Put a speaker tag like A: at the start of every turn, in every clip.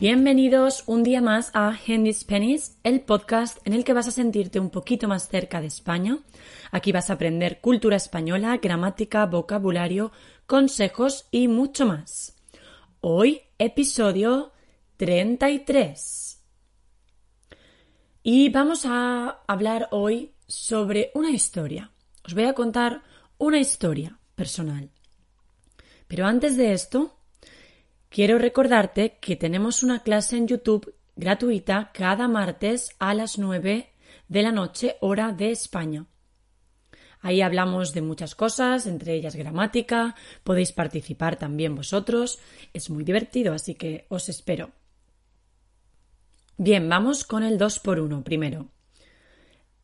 A: Bienvenidos un día más a Handy's Pennies, el podcast en el que vas a sentirte un poquito más cerca de España. Aquí vas a aprender cultura española, gramática, vocabulario, consejos y mucho más. Hoy, episodio 33. Y vamos a hablar hoy sobre una historia. Os voy a contar una historia personal. Pero antes de esto, Quiero recordarte que tenemos una clase en YouTube gratuita cada martes a las 9 de la noche hora de España. Ahí hablamos de muchas cosas, entre ellas gramática, podéis participar también vosotros, es muy divertido, así que os espero. Bien, vamos con el 2 por 1 primero.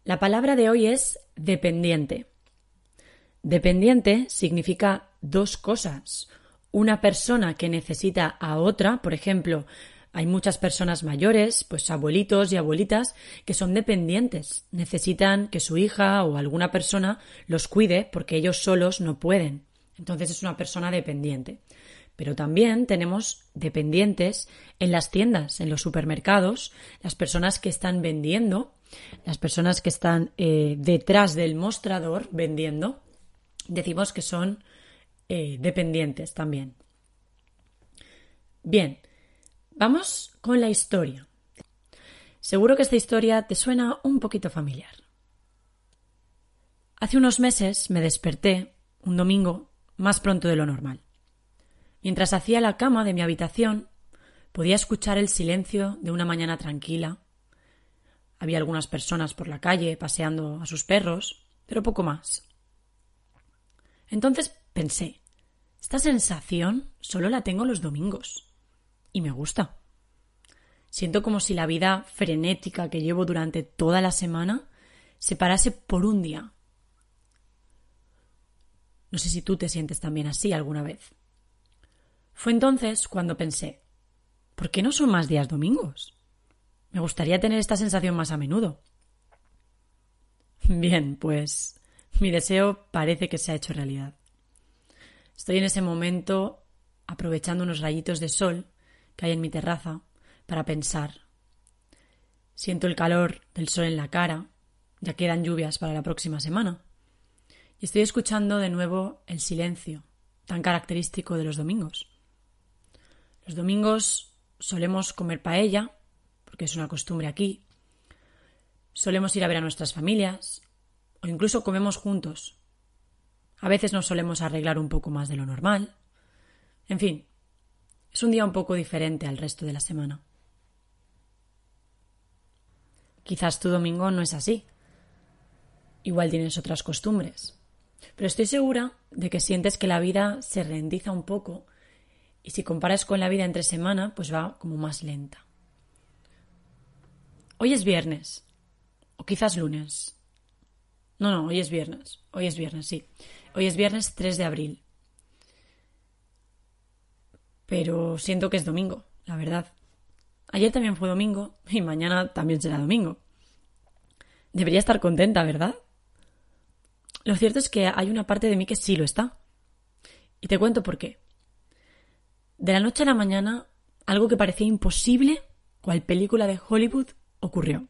A: La palabra de hoy es dependiente. Dependiente significa dos cosas una persona que necesita a otra, por ejemplo, hay muchas personas mayores, pues abuelitos y abuelitas, que son dependientes. Necesitan que su hija o alguna persona los cuide porque ellos solos no pueden. Entonces es una persona dependiente. Pero también tenemos dependientes en las tiendas, en los supermercados, las personas que están vendiendo, las personas que están eh, detrás del mostrador vendiendo. Decimos que son eh, dependientes también. Bien, vamos con la historia. Seguro que esta historia te suena un poquito familiar. Hace unos meses me desperté, un domingo, más pronto de lo normal. Mientras hacía la cama de mi habitación, podía escuchar el silencio de una mañana tranquila. Había algunas personas por la calle paseando a sus perros, pero poco más. Entonces Pensé, esta sensación solo la tengo los domingos. Y me gusta. Siento como si la vida frenética que llevo durante toda la semana se parase por un día. No sé si tú te sientes también así alguna vez. Fue entonces cuando pensé, ¿por qué no son más días domingos? Me gustaría tener esta sensación más a menudo. Bien, pues mi deseo parece que se ha hecho realidad. Estoy en ese momento aprovechando unos rayitos de sol que hay en mi terraza para pensar. Siento el calor del sol en la cara, ya quedan lluvias para la próxima semana. Y estoy escuchando de nuevo el silencio, tan característico de los domingos. Los domingos solemos comer paella, porque es una costumbre aquí. Solemos ir a ver a nuestras familias, o incluso comemos juntos, a veces nos solemos arreglar un poco más de lo normal. En fin, es un día un poco diferente al resto de la semana. Quizás tu domingo no es así. Igual tienes otras costumbres. Pero estoy segura de que sientes que la vida se rendiza un poco y si comparas con la vida entre semana, pues va como más lenta. Hoy es viernes, o quizás lunes. No, no, hoy es viernes. Hoy es viernes, sí. Hoy es viernes 3 de abril. Pero siento que es domingo, la verdad. Ayer también fue domingo y mañana también será domingo. Debería estar contenta, ¿verdad? Lo cierto es que hay una parte de mí que sí lo está. Y te cuento por qué. De la noche a la mañana, algo que parecía imposible, cual película de Hollywood, ocurrió.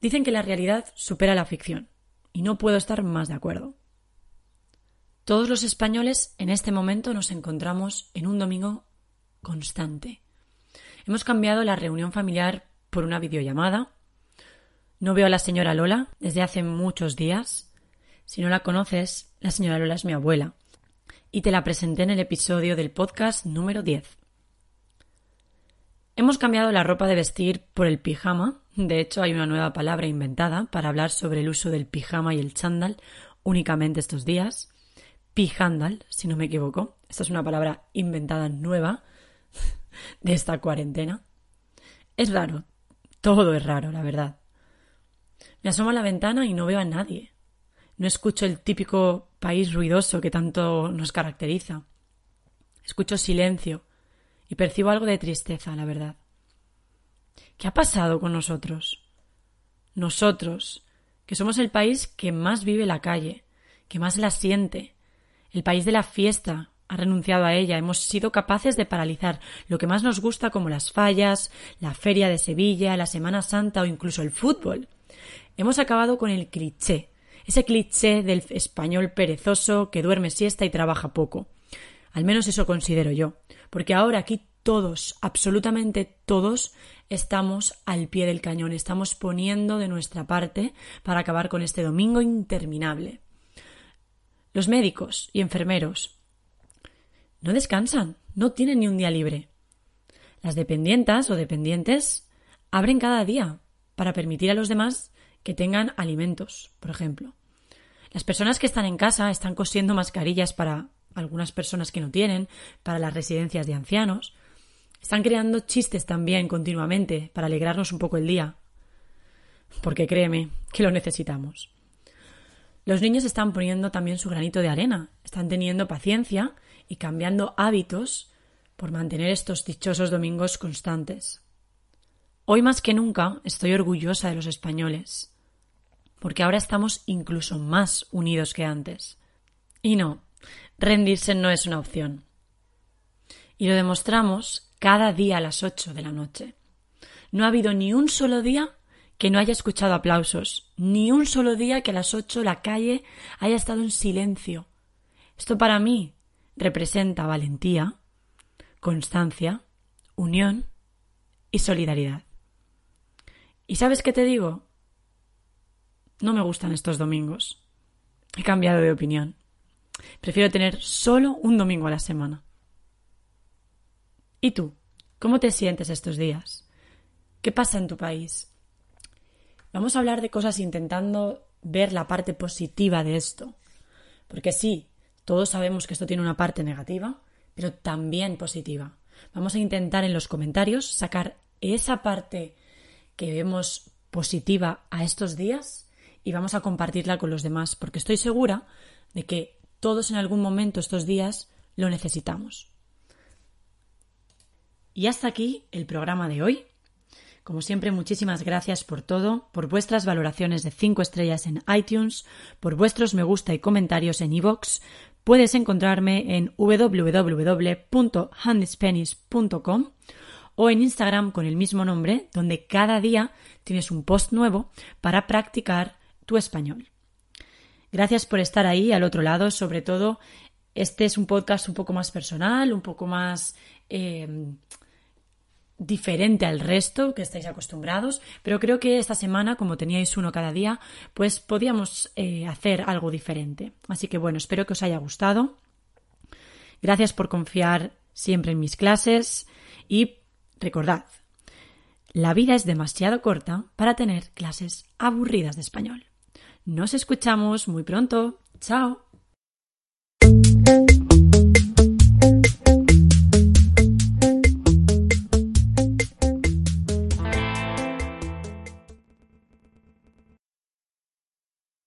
A: Dicen que la realidad supera la ficción, y no puedo estar más de acuerdo. Todos los españoles en este momento nos encontramos en un domingo constante. Hemos cambiado la reunión familiar por una videollamada. No veo a la señora Lola desde hace muchos días. Si no la conoces, la señora Lola es mi abuela. Y te la presenté en el episodio del podcast número 10. Hemos cambiado la ropa de vestir por el pijama. De hecho, hay una nueva palabra inventada para hablar sobre el uso del pijama y el chándal únicamente estos días pijandal, si no me equivoco. Esta es una palabra inventada nueva de esta cuarentena. Es raro, todo es raro, la verdad. Me asomo a la ventana y no veo a nadie. No escucho el típico país ruidoso que tanto nos caracteriza. Escucho silencio y percibo algo de tristeza, la verdad. ¿Qué ha pasado con nosotros? Nosotros, que somos el país que más vive la calle, que más la siente, el país de la fiesta, ha renunciado a ella. Hemos sido capaces de paralizar lo que más nos gusta como las fallas, la feria de Sevilla, la Semana Santa o incluso el fútbol. Hemos acabado con el cliché, ese cliché del español perezoso que duerme siesta y trabaja poco. Al menos eso considero yo, porque ahora aquí todos, absolutamente todos, estamos al pie del cañón, estamos poniendo de nuestra parte para acabar con este domingo interminable. Los médicos y enfermeros no descansan, no tienen ni un día libre. Las dependientas o dependientes abren cada día para permitir a los demás que tengan alimentos, por ejemplo. Las personas que están en casa están cosiendo mascarillas para algunas personas que no tienen, para las residencias de ancianos. Están creando chistes también continuamente para alegrarnos un poco el día. Porque créeme que lo necesitamos. Los niños están poniendo también su granito de arena, están teniendo paciencia y cambiando hábitos por mantener estos dichosos domingos constantes. Hoy más que nunca estoy orgullosa de los españoles, porque ahora estamos incluso más unidos que antes. Y no, rendirse no es una opción. Y lo demostramos cada día a las ocho de la noche. No ha habido ni un solo día que no haya escuchado aplausos, ni un solo día que a las ocho la calle haya estado en silencio. Esto para mí representa valentía, constancia, unión y solidaridad. ¿Y sabes qué te digo? No me gustan estos domingos. He cambiado de opinión. Prefiero tener solo un domingo a la semana. ¿Y tú? ¿Cómo te sientes estos días? ¿Qué pasa en tu país? Vamos a hablar de cosas intentando ver la parte positiva de esto. Porque sí, todos sabemos que esto tiene una parte negativa, pero también positiva. Vamos a intentar en los comentarios sacar esa parte que vemos positiva a estos días y vamos a compartirla con los demás, porque estoy segura de que todos en algún momento estos días lo necesitamos. Y hasta aquí el programa de hoy. Como siempre, muchísimas gracias por todo, por vuestras valoraciones de 5 estrellas en iTunes, por vuestros me gusta y comentarios en iVoox. Puedes encontrarme en www.handyspanish.com o en Instagram con el mismo nombre, donde cada día tienes un post nuevo para practicar tu español. Gracias por estar ahí al otro lado, sobre todo este es un podcast un poco más personal, un poco más eh, diferente al resto que estáis acostumbrados, pero creo que esta semana, como teníais uno cada día, pues podíamos eh, hacer algo diferente. Así que bueno, espero que os haya gustado. Gracias por confiar siempre en mis clases y recordad, la vida es demasiado corta para tener clases aburridas de español. Nos escuchamos muy pronto. Chao.